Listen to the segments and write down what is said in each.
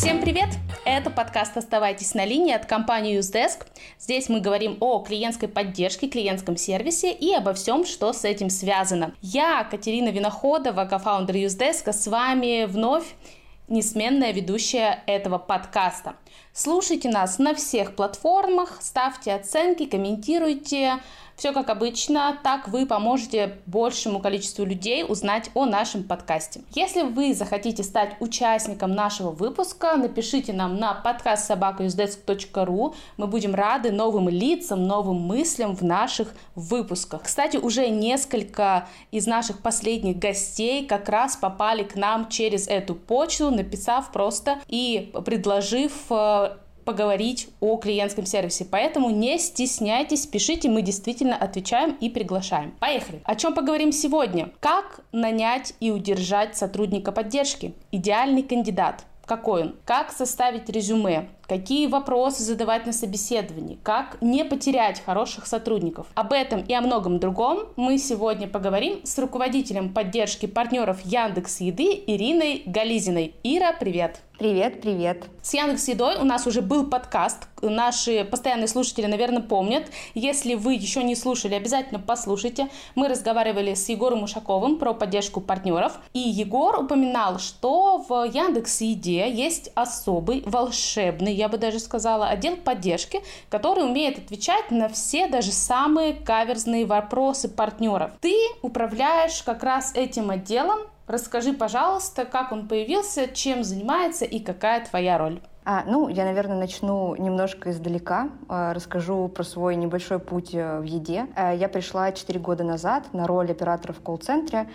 Всем привет! Это подкаст «Оставайтесь на линии» от компании UseDesk. Здесь мы говорим о клиентской поддержке, клиентском сервисе и обо всем, что с этим связано. Я, Катерина Виноходова, кофаундер UseDesk, с вами вновь несменная ведущая этого подкаста. Слушайте нас на всех платформах, ставьте оценки, комментируйте, все как обычно, так вы поможете большему количеству людей узнать о нашем подкасте. Если вы захотите стать участником нашего выпуска, напишите нам на подкаст собакаюздеск.ру. Мы будем рады новым лицам, новым мыслям в наших выпусках. Кстати, уже несколько из наших последних гостей как раз попали к нам через эту почту, написав просто и предложив э, поговорить о клиентском сервисе. Поэтому не стесняйтесь, пишите, мы действительно отвечаем и приглашаем. Поехали. О чем поговорим сегодня? Как нанять и удержать сотрудника поддержки? Идеальный кандидат. Какой он? Как составить резюме? Какие вопросы задавать на собеседовании, как не потерять хороших сотрудников. Об этом и о многом другом мы сегодня поговорим с руководителем поддержки партнеров Яндекс Еды Ириной Гализиной. Ира, привет! Привет, привет. С Яндекс Едой у нас уже был подкаст. Наши постоянные слушатели, наверное, помнят. Если вы еще не слушали, обязательно послушайте. Мы разговаривали с Егором Ушаковым про поддержку партнеров. И Егор упоминал, что в Яндекс Еде есть особый волшебный я бы даже сказала, отдел поддержки, который умеет отвечать на все даже самые каверзные вопросы партнеров. Ты управляешь как раз этим отделом. Расскажи, пожалуйста, как он появился, чем занимается и какая твоя роль. А, ну, я, наверное, начну немножко издалека. А, расскажу про свой небольшой путь э, в еде. А, я пришла 4 года назад на роль оператора в колл-центре,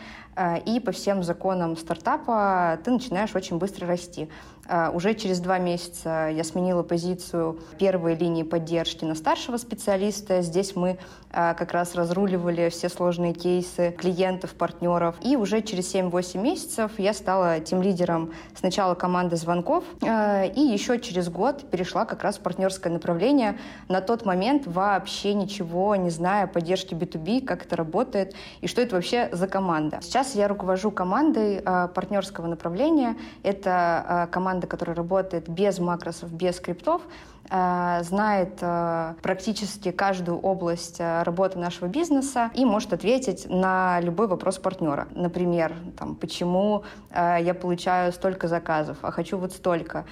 и по всем законам стартапа ты начинаешь очень быстро расти. А, уже через два месяца я сменила позицию первой линии поддержки на старшего специалиста. Здесь мы а, как раз разруливали все сложные кейсы клиентов, партнеров. И уже через 7-8 месяцев я стала тем лидером сначала команды звонков, и еще через год перешла как раз в партнерское направление. На тот момент вообще ничего не зная о поддержке B2B, как это работает и что это вообще за команда. Сейчас я руковожу командой партнерского направления. Это команда команда, которая работает без макросов, без скриптов, Э, знает э, практически каждую область э, работы нашего бизнеса и может ответить на любой вопрос партнера. Например, там, почему я получаю столько заказов, а хочу вот столько.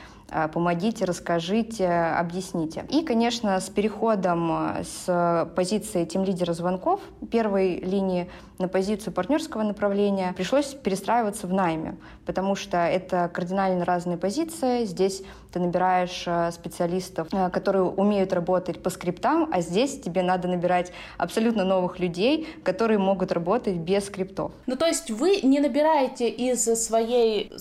Помогите, расскажите, объясните. И, конечно, с переходом с позиции тем лидера звонков первой линии на позицию партнерского направления пришлось перестраиваться в найме, потому что это кардинально разные позиции. Здесь ты набираешь специалистов специалистов, э, которые умеют работать по скриптам, а здесь тебе надо набирать абсолютно новых людей, которые могут работать без скриптов. Ну, то есть вы не набираете из своей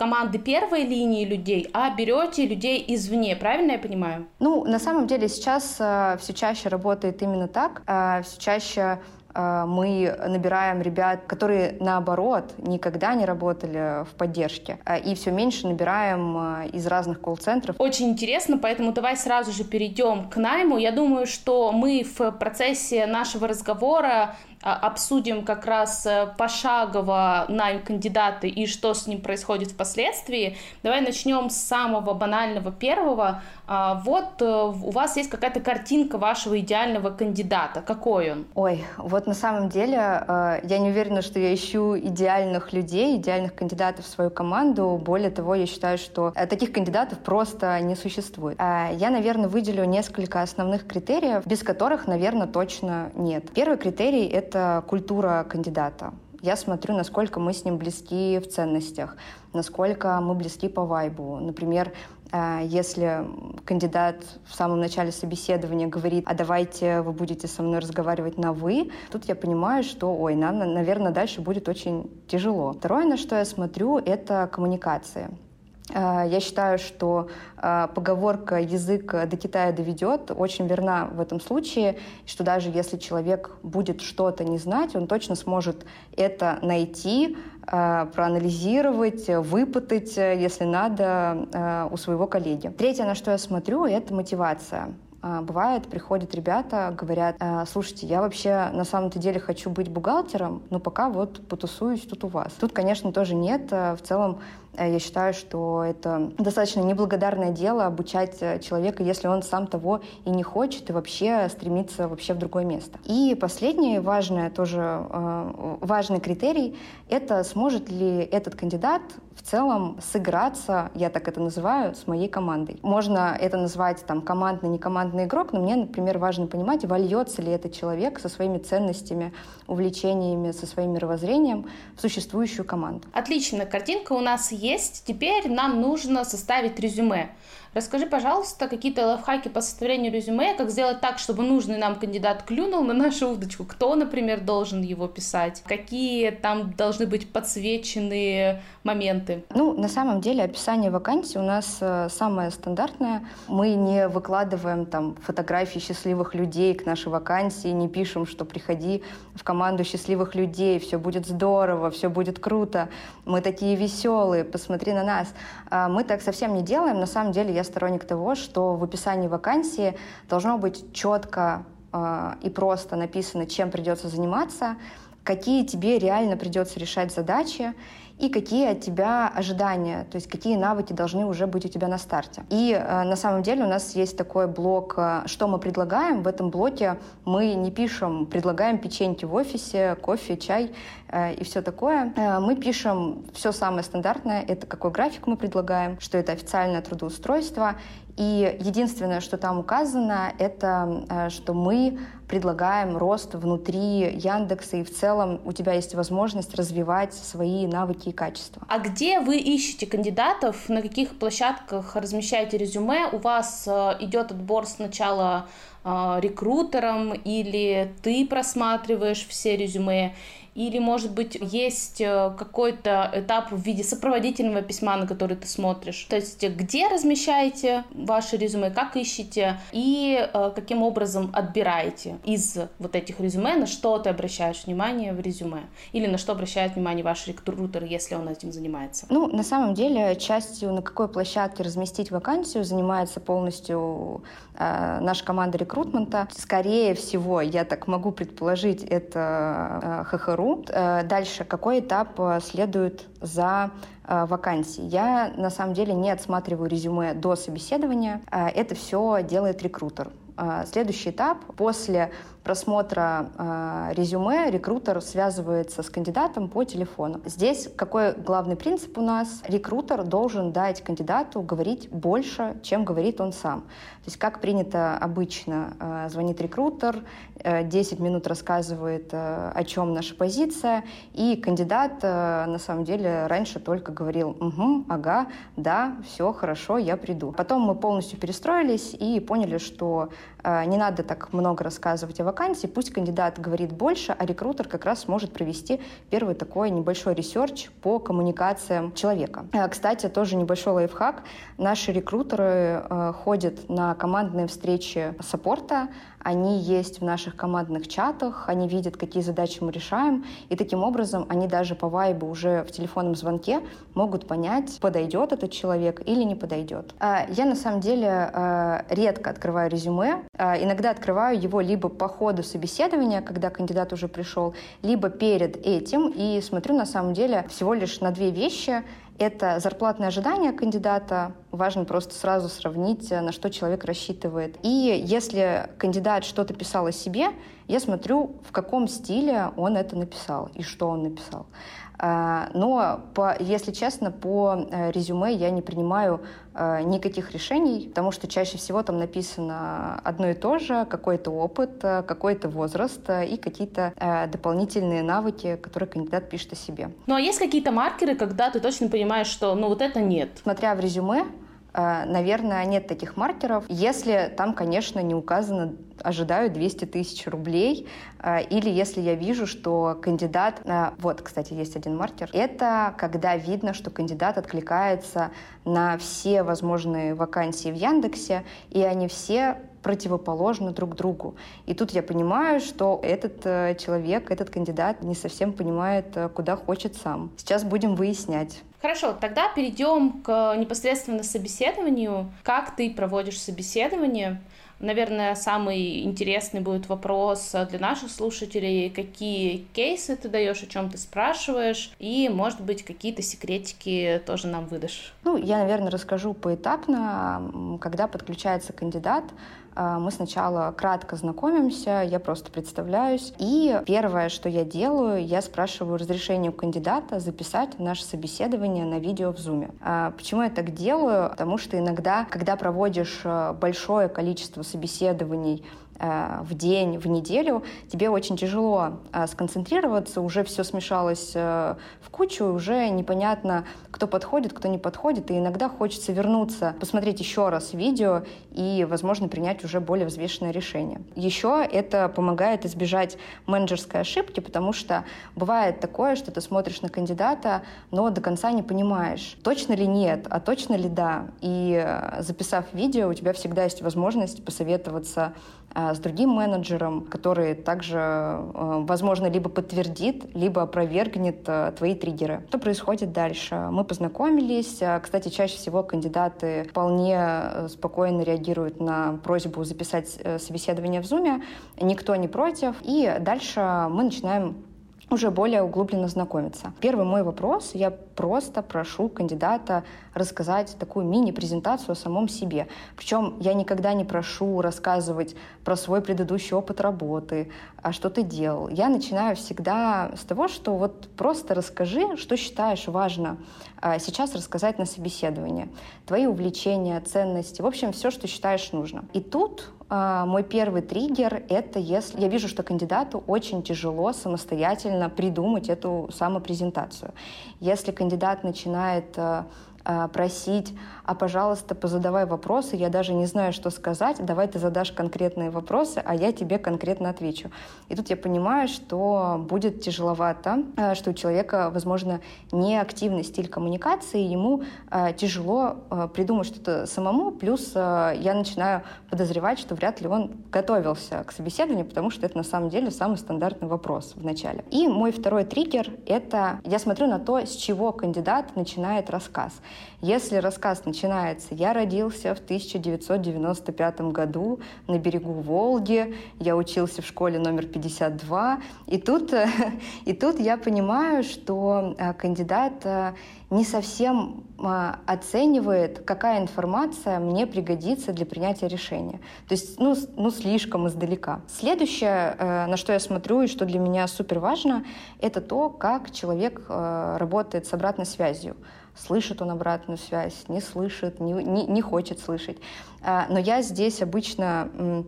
команды первой линии людей, а берете людей извне, правильно я понимаю? Ну, на самом деле сейчас э, все чаще работает именно так. Э, все чаще мы набираем ребят, которые наоборот никогда не работали в поддержке, а, и все меньше набираем а, из разных колл-центров. Очень интересно, поэтому давай сразу же перейдем к найму. Я думаю, что мы в процессе нашего разговора обсудим как раз э, пошагово найм кандидата и что с ним происходит впоследствии. Давай начнем с самого банального первого. Вот э, у вас есть какая-то картинка вашего идеального кандидата. Какой он? Ой, вот на самом деле э, я не уверена, что я ищу идеальных людей, идеальных кандидатов в свою команду. Более того, я считаю, что таких кандидатов просто не существует. Я, наверное, выделю несколько основных критериев, без которых, наверное, точно нет. Первый критерий — это культура кандидата. Я смотрю, насколько мы с ним близки в ценностях, насколько мы близки по вайбу. Например, э, если кандидат в самом начале собеседования говорит, а давайте вы будете со мной разговаривать на «вы», тут я понимаю, что, ой, нам, наверное, дальше будет очень тяжело. Второе, на что я смотрю, это коммуникация. Э, я считаю, что э, поговорка «язык до Китая доведет» очень верна в этом случае, что даже если человек будет что-то не знать, он точно сможет это найти, проанализировать, выпытать, если надо, у своего коллеги. Третье, на что я смотрю, это мотивация. Бывает, приходят ребята, говорят, слушайте, я вообще на самом-то деле хочу быть бухгалтером, но пока вот потусуюсь тут у вас. Тут, конечно, тоже нет. В целом Я считаю, что это достаточно неблагодарное дело обучать человека, если он сам того и не хочет, и вообще стремится вообще в другое место. И последний важный тоже важный критерий — это сможет ли этот кандидат в целом сыграться, я так это называю, с моей командой. Можно это назвать там командный, не командный игрок, но мне, например, важно понимать, вольется ли этот человек со своими ценностями, увлечениями, со своим мировоззрением в существующую команду. Отлично, картинка у нас есть. Теперь нам нужно составить резюме. Расскажи, пожалуйста, какие-то лайфхаки по составлению резюме, как сделать так, чтобы нужный нам кандидат клюнул на нашу удочку, кто, например, должен его писать, какие там должны быть подсвеченные моменты. Ну, на самом деле описание вакансии у нас э, самое стандартное. Мы не выкладываем там фотографии счастливых людей к нашей вакансии, не пишем, что приходи в команду счастливых людей, все будет здорово, все будет круто, мы такие веселые, посмотри на нас. А мы так совсем не делаем. На самом деле я сторонник того, что в описании вакансии должно быть четко э, и просто написано, чем придется заниматься, какие тебе реально придется решать задачи, и какие от тебя ожидания, то есть какие навыки должны уже быть у тебя на старте. И э, на самом деле у нас есть такой блок, э, что мы предлагаем. В этом блоке мы не пишем, предлагаем печеньки в офисе, кофе, чай и все такое. Э, мы пишем все самое стандартное, это какой график мы предлагаем, что это официальное трудоустройство, и единственное, что там указано, это э, что мы предлагаем рост внутри Яндекса, и в целом у тебя есть возможность развивать свои навыки и качества. А где вы ищете кандидатов, на каких площадках размещаете резюме? У вас э, идет отбор сначала э, рекрутером или ты просматриваешь все резюме, или, может быть, есть э, какой-то этап в виде сопроводительного письма, на который ты смотришь. То есть, где размещаете ваши резюме, как ищете и э, каким образом отбираете из вот этих резюме, на что ты обращаешь внимание в резюме, или на что обращает внимание ваш рекрутер, если он этим занимается? Ну, на самом деле, частью на какой площадке разместить вакансию занимается полностью э, наша команда рекрутмента. Скорее всего, я так могу предположить, это э, ХХРУ, Э, дальше, какой этап э, следует за э, вакансией? Я на самом деле не отсматриваю резюме до собеседования. Это все делает рекрутер. Следующий этап. После просмотра э, резюме рекрутер связывается с кандидатом по телефону. Здесь какой главный принцип у нас? Рекрутер должен дать кандидату говорить больше, чем говорит он сам. То есть как принято обычно, э, звонит рекрутер, э, 10 минут рассказывает, э, о чем наша позиция, и кандидат э, на самом деле раньше только говорил «Угу, ага, да, все хорошо, я приду». Потом мы полностью перестроились и поняли, что не надо так много рассказывать о вакансии, пусть кандидат говорит больше, а рекрутер как раз сможет провести первый такой небольшой research по коммуникациям человека. Э, кстати, тоже небольшой лайфхак. Наши рекрутеры э, ходят на командные встречи саппорта, они есть в наших командных чатах, они видят, какие задачи мы решаем, и таким образом они даже по вайбу уже в телефонном звонке могут понять, подойдет этот человек или не подойдет. А, я на самом деле а, редко открываю резюме, а, иногда открываю его либо по ходу собеседования, когда кандидат уже пришел, либо перед этим, и смотрю на самом деле всего лишь на две вещи это зарплатное ожидание кандидата. Важно просто сразу сравнить, на что человек рассчитывает. И если кандидат что-то писал о себе, я смотрю, в каком стиле он это написал и что он написал. А, но, по, если честно, по э, резюме я не принимаю э, никаких решений, потому что чаще всего там написано одно и то же, какой-то опыт, э, какой-то возраст и какие-то дополнительные навыки, которые кандидат пишет о себе. Ну а есть какие-то маркеры, когда ты точно понимаешь, что ну вот это нет? Смотря в резюме, наверное, нет таких маркеров, если там, конечно, не указано ожидаю 200 тысяч рублей. А, или если я вижу, что кандидат... А, вот, кстати, есть один маркер. Это когда видно, что кандидат откликается на все возможные вакансии в Яндексе, и они все противоположны друг другу. И тут я понимаю, что этот э, человек, этот кандидат не совсем понимает, э, куда хочет сам. Сейчас будем выяснять. Хорошо, тогда перейдем к непосредственно собеседованию. Как ты проводишь собеседование? Наверное, самый интересный будет вопрос для наших слушателей, какие кейсы ты даешь, о чем ты спрашиваешь, и, может быть, какие-то секретики тоже нам выдашь. Ну, я, наверное, расскажу поэтапно. Когда подключается кандидат, мы сначала кратко знакомимся, я просто представляюсь. И первое, что я делаю, я спрашиваю разрешение у кандидата записать наше собеседование на видео в Zoom. А, почему я так делаю? Потому что иногда, когда проводишь а, большое количество собеседований Э, в день, в неделю, тебе очень тяжело э, сконцентрироваться, уже все смешалось э, в кучу, уже непонятно, кто подходит, кто не подходит, и иногда хочется вернуться, посмотреть еще раз видео и, возможно, принять уже более взвешенное решение. Еще это помогает избежать менеджерской ошибки, потому что бывает такое, что ты смотришь на кандидата, но до конца не понимаешь, точно ли нет, а точно ли да. И записав видео, у тебя всегда есть возможность посоветоваться с другим менеджером, который также, э, возможно, либо подтвердит, либо опровергнет э, твои триггеры. Что происходит дальше? Мы познакомились. Э, кстати, чаще всего кандидаты вполне спокойно реагируют на просьбу записать собеседование в Zoom. Никто не против. И дальше мы начинаем уже более углубленно знакомиться. Первый мой вопрос, я просто прошу кандидата рассказать такую мини-презентацию о самом себе. Причем я никогда не прошу рассказывать про свой предыдущий опыт работы, а что ты делал. Я начинаю всегда с того, что вот просто расскажи, что считаешь важно а, сейчас рассказать на собеседовании. Твои увлечения, ценности, в общем, все, что считаешь нужно. И тут мой первый триггер — это если я вижу, что кандидату очень тяжело самостоятельно придумать эту самопрезентацию. Если кандидат начинает а, а, просить, а, пожалуйста, позадавай вопросы, я даже не знаю, что сказать, давай ты задашь конкретные вопросы, а я тебе конкретно отвечу. И тут я понимаю, что будет тяжеловато, а, что у человека, возможно, неактивный стиль коммуникации, ему а, тяжело придумать что-то самому, плюс я начинаю подозревать, что вряд ли он готовился к собеседованию, потому что это на самом деле самый стандартный вопрос в начале. И мой второй триггер — это я смотрю на то, с чего кандидат начинает рассказ. Если рассказ начинается «Я родился в 1995 году на берегу Волги, я учился в школе номер 52», и тут, и тут я понимаю, что э, кандидат э, не совсем э, оценивает, какая информация мне пригодится для принятия решения. То есть, ну, ну слишком издалека. Следующее, на что я смотрю и что для меня супер важно, это то, как человек работает с обратной связью слышит он обратную связь, не слышит, не, не, не хочет слышать. А, но я здесь обычно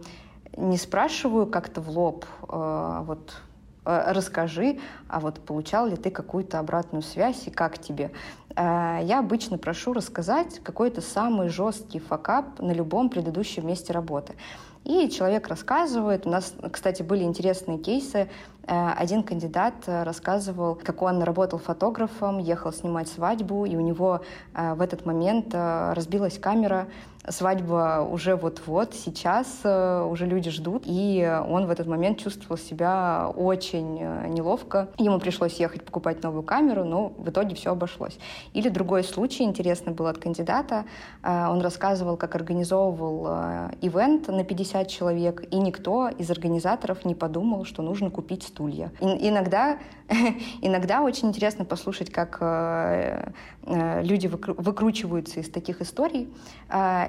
не спрашиваю как-то в лоб, а, вот а, расскажи, а вот получал ли ты какую-то обратную связь и как тебе. Я обычно прошу рассказать какой-то самый жесткий факап на любом предыдущем месте работы. И человек рассказывает. У нас, кстати, были интересные кейсы. Э, один кандидат э, рассказывал, как он работал фотографом, ехал снимать свадьбу, и у него э, в этот момент разбилась камера, свадьба уже вот-вот, сейчас э, уже люди ждут, и он в этот момент чувствовал себя очень э, неловко. Ему пришлось ехать покупать новую камеру, но в итоге все обошлось. Или другой случай интересный был от кандидата. Э, он рассказывал, как организовывал ивент на 50 человек, и никто из организаторов не подумал, что нужно купить стулья. Иногда, иногда очень интересно послушать, как люди выкручиваются из таких историй.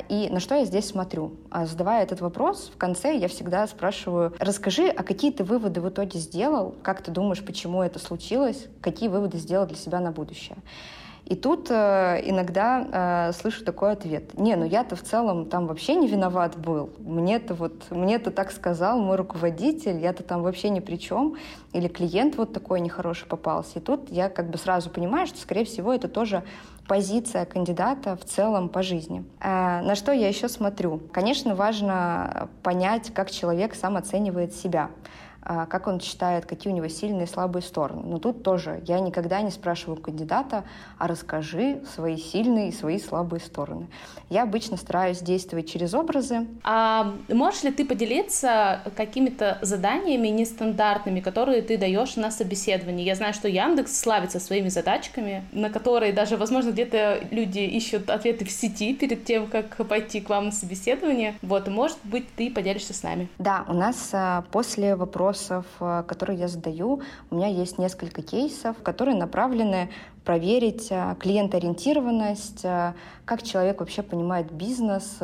И на что я здесь смотрю? А, задавая этот вопрос, в конце я всегда спрашиваю, расскажи, а какие ты выводы в итоге сделал? Как ты думаешь, почему это случилось? Какие выводы сделал для себя на будущее? И тут э, иногда э, слышу такой ответ. Не, ну я-то в целом там вообще не виноват был. Мне-то вот, мне-то так сказал мой руководитель, я-то там вообще ни при чем. Или клиент вот такой нехороший попался. И тут я как бы сразу понимаю, что, скорее всего, это тоже позиция кандидата в целом по жизни. Э, на что я еще смотрю? Конечно, важно понять, как человек сам оценивает себя. А, как он считает, какие у него сильные и слабые стороны. Но тут тоже я никогда не спрашиваю кандидата, а расскажи свои сильные и свои слабые стороны. Я обычно стараюсь действовать через образы. А можешь ли ты поделиться какими-то заданиями нестандартными, которые ты даешь на собеседовании? Я знаю, что Яндекс славится своими задачками, на которые даже, возможно, где-то люди ищут ответы в сети перед тем, как пойти к вам на собеседование. Вот, может быть, ты поделишься с нами. Да, у нас а, после вопросов, а, которые я задаю, у меня есть несколько кейсов, которые направлены проверить а, клиентоориентированность, как человек вообще понимает бизнес,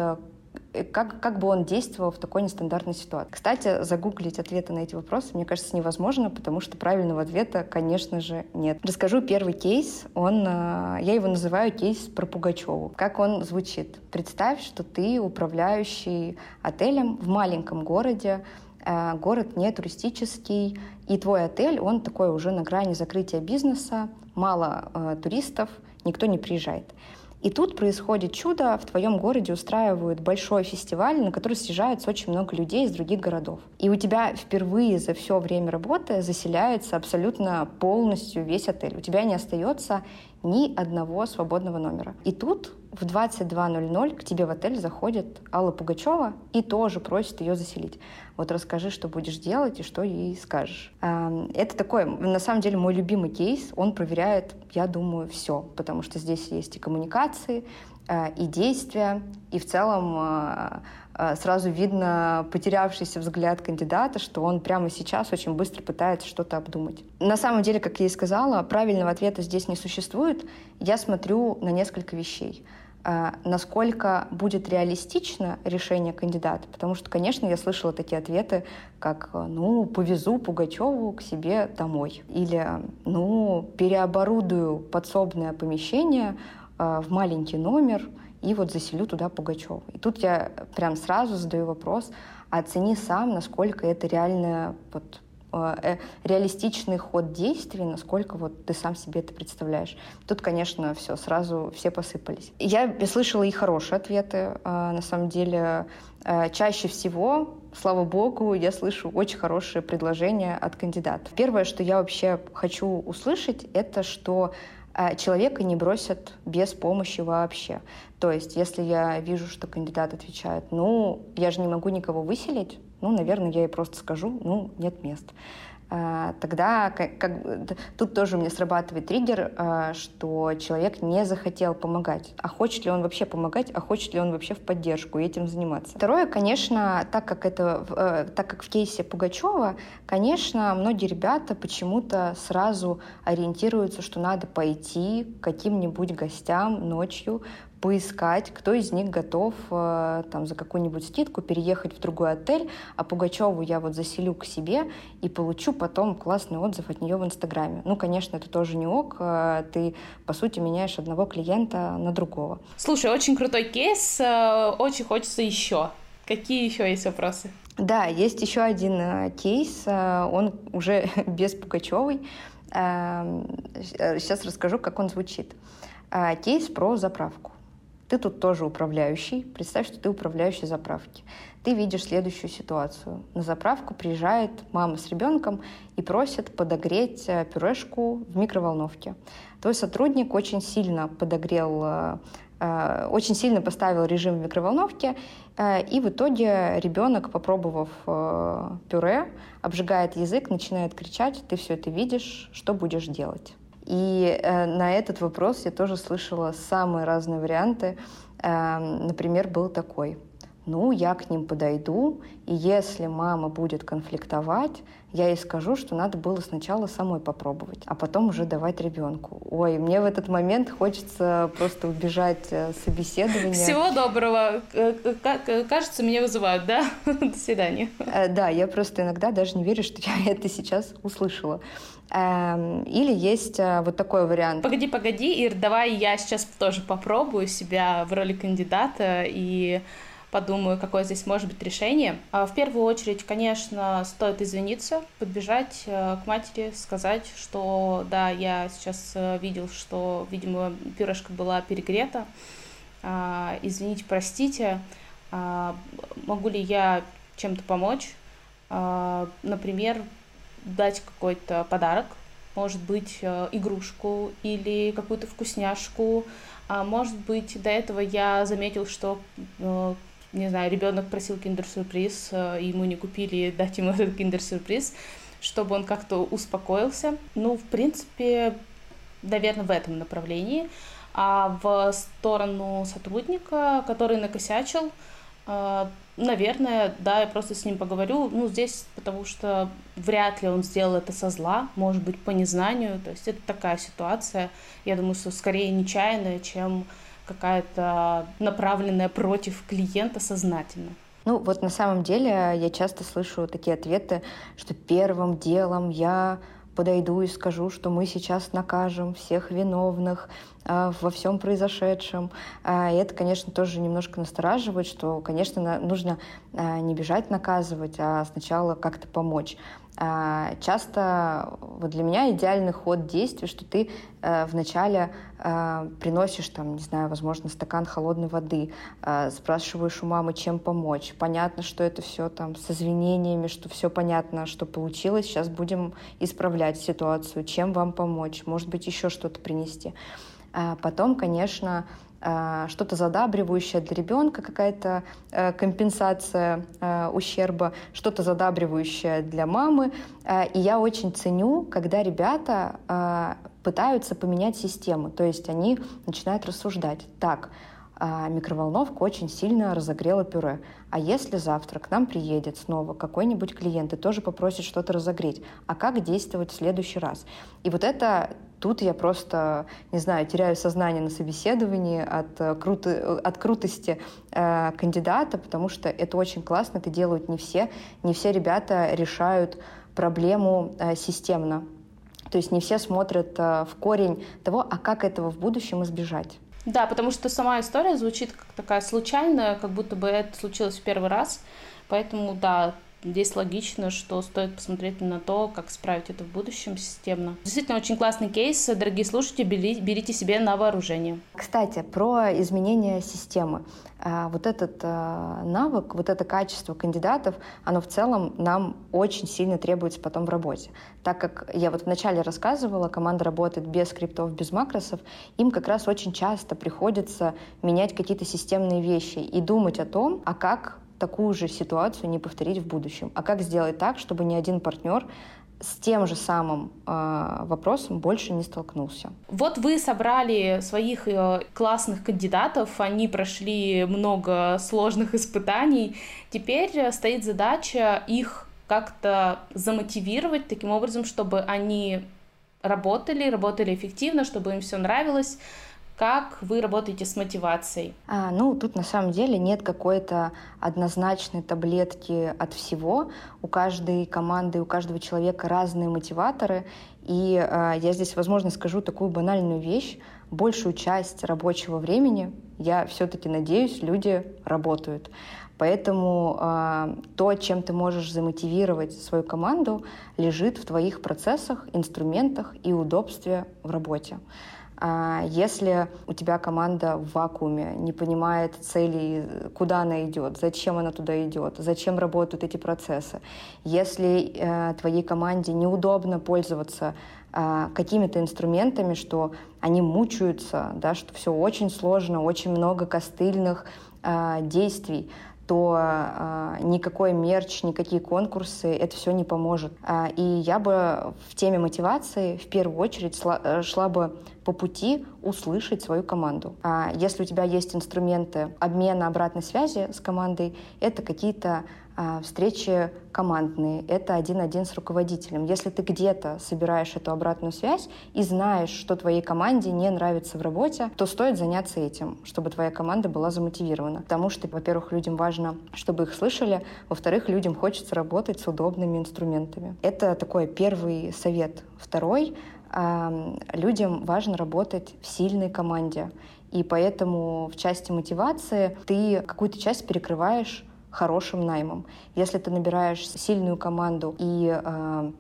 Э, как, как бы он действовал в такой нестандартной ситуации. Кстати, загуглить ответы на эти вопросы, мне кажется, невозможно, потому что правильного ответа, конечно же, нет. Расскажу первый кейс. Он, э, я его называю кейс про Пугачеву. Как он звучит? Представь, что ты управляющий отелем в маленьком городе, э, город не туристический, и твой отель, он такой уже на грани закрытия бизнеса, мало туристов, никто не приезжает. И тут происходит чудо, в твоем городе устраивают большой фестиваль, на который съезжается очень много людей из других городов. И у тебя впервые за все время работы заселяется абсолютно полностью весь отель. У тебя не остается ни одного свободного номера. И тут в 22.00 к тебе в отель заходит Алла Пугачева и тоже просит ее заселить. Вот расскажи, что будешь делать и что ей скажешь. Это такой, на самом деле, мой любимый кейс. Он проверяет, я думаю, все, потому что здесь есть и коммуникации, и действия, и в целом э, э, сразу видно потерявшийся взгляд кандидата, что он прямо сейчас очень быстро пытается что-то обдумать. На самом деле, как я и сказала, правильного ответа здесь не существует. Я смотрю на несколько вещей. Насколько будет реалистично решение кандидата. Потому что, конечно, я слышала такие ответы, как «ну, повезу Пугачеву к себе домой» или «ну, переоборудую подсобное помещение в маленький номер и вот заселю туда Пугачеву». И тут я прям сразу задаю вопрос, оцени сам, насколько это реально вот, Э, э, реалистичный ход действий, насколько вот ты сам себе это представляешь. Тут, конечно, все, сразу все посыпались. Я слышала и хорошие ответы, э, на самом деле. Чаще всего, слава богу, я слышу очень хорошие предложения от кандидатов. Первое, что я вообще хочу услышать, это что человека не бросят без помощи вообще. То есть, если я вижу, что кандидат отвечает, ну, я же не могу никого выселить, ну, наверное, я ей просто скажу, ну, нет мест. А, тогда как, как, тут тоже у меня срабатывает триггер, а, что человек не захотел помогать. А хочет ли он вообще помогать, а хочет ли он вообще в поддержку и этим заниматься. Второе, конечно, так как, это, э, так как в кейсе Пугачева, конечно, многие ребята почему-то сразу ориентируются, что надо пойти к каким-нибудь гостям ночью, поискать, кто из них готов э, там, за какую-нибудь скидку переехать в другой отель, а Пугачеву я вот заселю к себе и получу потом классный отзыв от нее в Инстаграме. Ну, конечно, это тоже не ок, э, ты, по сути, меняешь одного клиента на другого. Слушай, очень крутой кейс, э, очень хочется еще. Какие еще есть вопросы? Да, есть еще один кейс, он уже без Пугачевой. Сейчас расскажу, как он звучит. Кейс про заправку. Ты тут тоже управляющий. Представь, что ты управляющий заправки. Ты видишь следующую ситуацию. На заправку приезжает мама с ребенком и просит подогреть э, пюрешку в микроволновке. Твой сотрудник очень сильно подогрел э, э, очень сильно поставил режим в микроволновке, и в итоге ребенок, попробовав пюре, обжигает язык, начинает кричать, ты все это видишь, что будешь делать? И э, на этот вопрос я тоже слышала самые разные варианты. Э, например, был такой. Ну, я к ним подойду, и если мама будет конфликтовать, я ей скажу, что надо было сначала самой попробовать, а потом уже давать ребенку. Ой, мне в этот момент хочется просто убежать э, с собеседования. Всего доброго. Э, э, кажется, меня вызывают, да? До свидания. Да, я просто иногда даже не верю, что я это сейчас услышала. Эм, или есть вот такой вариант. Погоди, погоди, Ир, давай я сейчас тоже попробую себя в роли кандидата и подумаю, какое здесь может быть решение. А, в первую очередь, конечно, стоит извиниться, подбежать э, к матери, сказать, что да, я сейчас э, видел, что, видимо, пюрешка была перегрета. А, извините, простите, а, могу ли я чем-то помочь? Например, дать какой-то подарок, может быть, игрушку или какую-то вкусняшку. Может быть, до этого я заметил, что не знаю, ребенок просил киндер-сюрприз, и мы не купили дать ему этот киндер-сюрприз, чтобы он как-то успокоился. Ну, в принципе, наверное, в этом направлении. А в сторону сотрудника, который накосячил, э, наверное, да, я просто с ним поговорю. Ну, здесь, потому что вряд ли он сделал это со зла, может быть, по незнанию. То есть это такая ситуация, я думаю, что скорее нечаянная, чем какая-то направленная против клиента сознательно. Ну, вот на самом деле я часто слышу такие ответы, что первым делом я подойду и скажу, что мы сейчас накажем всех виновных э, во всем произошедшем. Э, и это, конечно, тоже немножко настораживает, что, конечно, на, нужно э, не бежать наказывать, а сначала как-то помочь. А, часто вот для меня идеальный ход действий, что ты э, вначале э, приносишь там, не знаю, возможно, стакан холодной воды, э, спрашиваешь у мамы, чем помочь. Понятно, что это все там с извинениями, что все понятно, что получилось. Сейчас будем исправлять ситуацию. Чем вам помочь? Может быть, еще что-то принести. А потом, конечно, что-то задабривающее для ребенка, какая-то э, компенсация э, ущерба, что-то задабривающее для мамы. И я очень ценю, когда ребята пытаются поменять систему, то есть они начинают рассуждать. Так, микроволновка очень сильно разогрела пюре. А если завтра к нам приедет снова какой-нибудь клиент и тоже попросит что-то разогреть, а как действовать в следующий раз? И вот это Тут я просто, не знаю, теряю сознание на собеседовании от, э, круто, от крутости э, кандидата, потому что это очень классно, это делают не все. Не все ребята решают проблему э, системно. То есть не все смотрят э, в корень того, а как этого в будущем избежать. Да, потому что сама история звучит как такая случайная, как будто бы это случилось в первый раз. Поэтому, да, Здесь логично, что стоит посмотреть на то, как справить это в будущем системно. Действительно, очень классный кейс. Дорогие слушатели, берите себе на вооружение. Кстати, про изменение системы. А, вот этот а, навык, вот это качество кандидатов, оно в целом нам очень сильно требуется потом в работе. Так как я вот вначале рассказывала, команда работает без скриптов, без макросов, им как раз очень часто приходится менять какие-то системные вещи и думать о том, а как такую же ситуацию не повторить в будущем. А как сделать так, чтобы ни один партнер с тем же самым э, вопросом больше не столкнулся. Вот вы собрали своих э, классных кандидатов, они прошли много сложных испытаний. Теперь стоит задача их как-то замотивировать таким образом, чтобы они работали, работали эффективно, чтобы им все нравилось, как вы работаете с мотивацией? А, ну, тут на самом деле нет какой-то однозначной таблетки от всего. У каждой команды, у каждого человека разные мотиваторы. И а, я здесь, возможно, скажу такую банальную вещь. Большую часть рабочего времени, я все-таки надеюсь, люди работают. Поэтому э, то, чем ты можешь замотивировать свою команду, лежит в твоих процессах, инструментах и удобстве в работе. А если у тебя команда в вакууме, не понимает целей, куда она идет, зачем она туда идет, зачем работают эти процессы, если э, твоей команде неудобно пользоваться э, какими-то инструментами, что они мучаются, да, что все очень сложно, очень много костыльных э, действий, то э, никакой мерч, никакие конкурсы, это все не поможет. Э, и я бы в теме мотивации в первую очередь шла, э, шла бы по пути услышать свою команду. А если у тебя есть инструменты обмена обратной связи с командой, это какие-то а, встречи командные, это один-один с руководителем. Если ты где-то собираешь эту обратную связь и знаешь, что твоей команде не нравится в работе, то стоит заняться этим, чтобы твоя команда была замотивирована. Потому что, во-первых, людям важно, чтобы их слышали, во-вторых, людям хочется работать с удобными инструментами. Это такой первый совет. Второй людям важно работать в сильной команде. И поэтому в части мотивации ты какую-то часть перекрываешь хорошим наймом. Если ты набираешь сильную команду и э,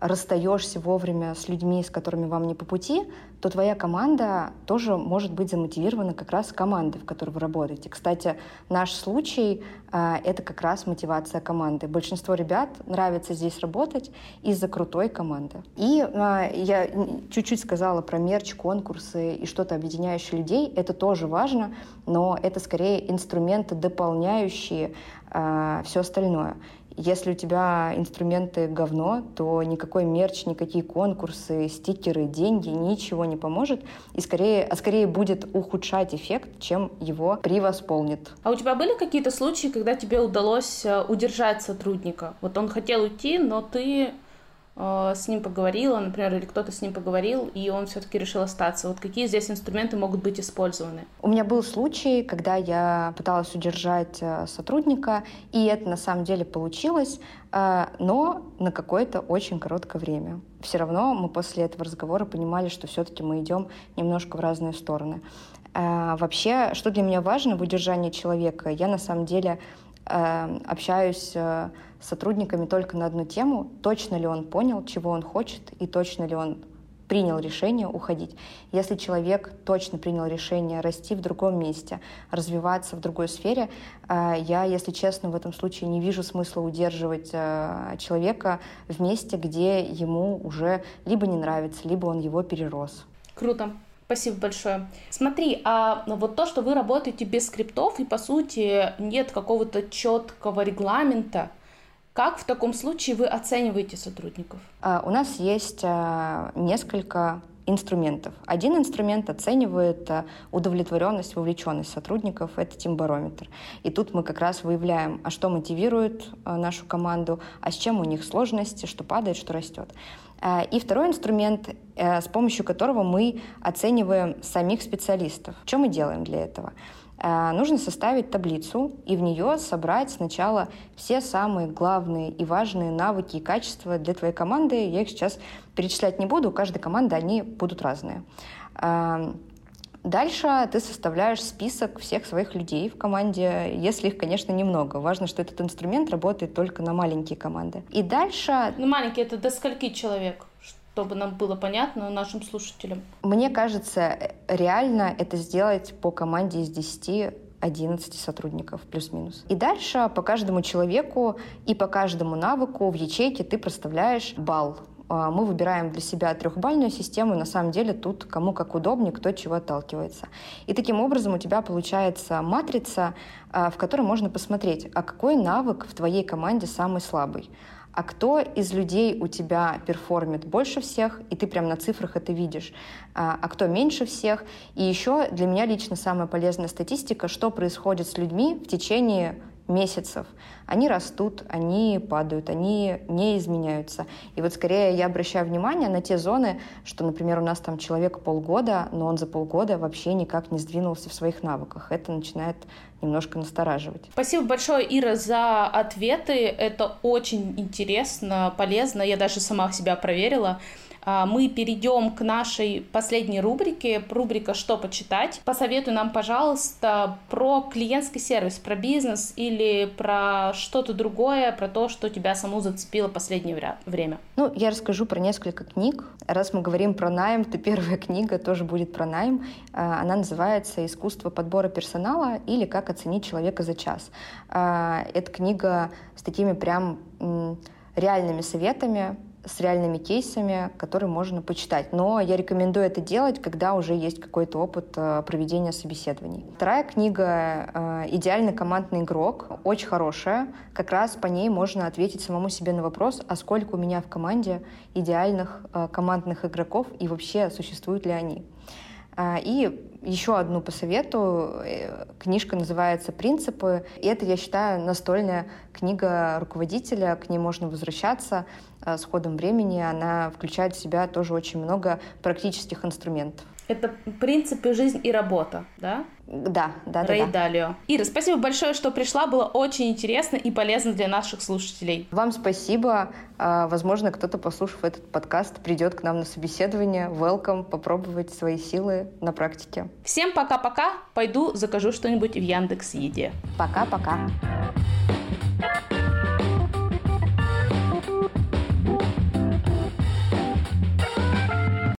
расстаешься вовремя с людьми, с которыми вам не по пути, то твоя команда тоже может быть замотивирована как раз командой, в которой вы работаете. Кстати, наш случай э, — это как раз мотивация команды. Большинство ребят нравится здесь работать из-за крутой команды. И э, я чуть-чуть сказала про мерч, конкурсы и что-то объединяющее людей. Это тоже важно, но это скорее инструменты, дополняющие э, все остальное. Если у тебя инструменты говно, то никакой мерч, никакие конкурсы, стикеры, деньги, ничего не поможет. И скорее, а скорее будет ухудшать эффект, чем его превосполнит. А у тебя были какие-то случаи, когда тебе удалось э, удержать сотрудника? Вот он хотел уйти, но ты с ним поговорила, например, или кто-то с ним поговорил, и он все-таки решил остаться. Вот какие здесь инструменты могут быть использованы? У меня был случай, когда я пыталась удержать э, сотрудника, и это на самом деле получилось, э, но на какое-то очень короткое время. Все равно мы после этого разговора понимали, что все-таки мы идем немножко в разные стороны. Вообще, что для меня важно в удержании человека, я на самом деле общаюсь сотрудниками только на одну тему, точно ли он понял, чего он хочет, и точно ли он принял решение уходить. Если человек точно принял решение расти в другом месте, развиваться в другой сфере, э, я, если честно, в этом случае не вижу смысла удерживать э, человека в месте, где ему уже либо не нравится, либо он его перерос. Круто. Спасибо большое. Смотри, а вот то, что вы работаете без скриптов, и по сути нет какого-то четкого регламента, как в таком случае вы оцениваете сотрудников? А, у нас есть а, несколько инструментов. Один инструмент оценивает а, удовлетворенность, вовлеченность сотрудников, это тимбарометр. И тут мы как раз выявляем, а что мотивирует нашу команду, а с чем у них сложности, что падает, что растет. И второй инструмент, э, с помощью которого мы оцениваем самих специалистов. Что мы делаем для этого? Э, нужно составить таблицу и в нее собрать сначала все самые главные и важные навыки и качества для твоей команды. Я их сейчас перечислять не буду, у каждой команды они будут разные. Э, дальше ты составляешь список всех своих людей в команде, если их, конечно, немного. Важно, что этот инструмент работает только на маленькие команды. И дальше... Ну, маленькие — это до скольки человек? Чтобы нам было понятно нашим слушателям? Мне кажется, реально это сделать по команде из 10 11 сотрудников, плюс-минус. И дальше по каждому человеку и по каждому навыку в ячейке ты проставляешь балл. А, мы выбираем для себя трехбальную систему, на самом деле тут кому как удобнее, кто чего отталкивается. И таким образом у тебя получается матрица, а, в которой можно посмотреть, а какой навык в твоей команде самый слабый а кто из людей у тебя перформит больше всех, и ты прям на цифрах это видишь, а, а кто меньше всех. И еще для меня лично самая полезная статистика, что происходит с людьми в течение месяцев. Они растут, они падают, они не изменяются. И вот скорее я обращаю внимание на те зоны, что, например, у нас там человек полгода, но он за полгода вообще никак не сдвинулся в своих навыках. Это начинает немножко настораживать. Спасибо большое, Ира, за ответы. Это очень интересно, полезно. Я даже сама себя проверила. А, мы перейдем к нашей последней рубрике, рубрика «Что почитать?». Посоветуй нам, пожалуйста, про клиентский сервис, про бизнес или про что-то другое, про то, что тебя саму зацепило последнее время. Ну, я расскажу про несколько книг. Раз мы говорим про найм, то первая книга тоже будет про найм. А, она называется «Искусство подбора персонала» или «Как оценить человека за час». А, это книга с такими прям реальными советами с реальными кейсами, которые можно почитать. Но я рекомендую это делать, когда уже есть какой-то опыт э, проведения собеседований. Вторая книга э, «Идеальный командный игрок» очень хорошая. Как раз по ней можно ответить самому себе на вопрос, а сколько у меня в команде идеальных э, командных игроков и вообще существуют ли они. И еще одну посоветую. Книжка называется «Принципы». И это, я считаю, настольная книга руководителя. К ней можно возвращаться. Э, с ходом времени она включает в себя тоже очень много практических инструментов. Это принципы жизнь и работа, да? Да, да, Рэй да. Далио. Ира, спасибо большое, что пришла. Было очень интересно и полезно для наших слушателей. Вам спасибо. Э, возможно, кто-то, послушав этот подкаст, придет к нам на собеседование. Welcome, попробовать свои силы на практике. Всем пока-пока. Пойду закажу что-нибудь в Яндекс Еде. Пока-пока.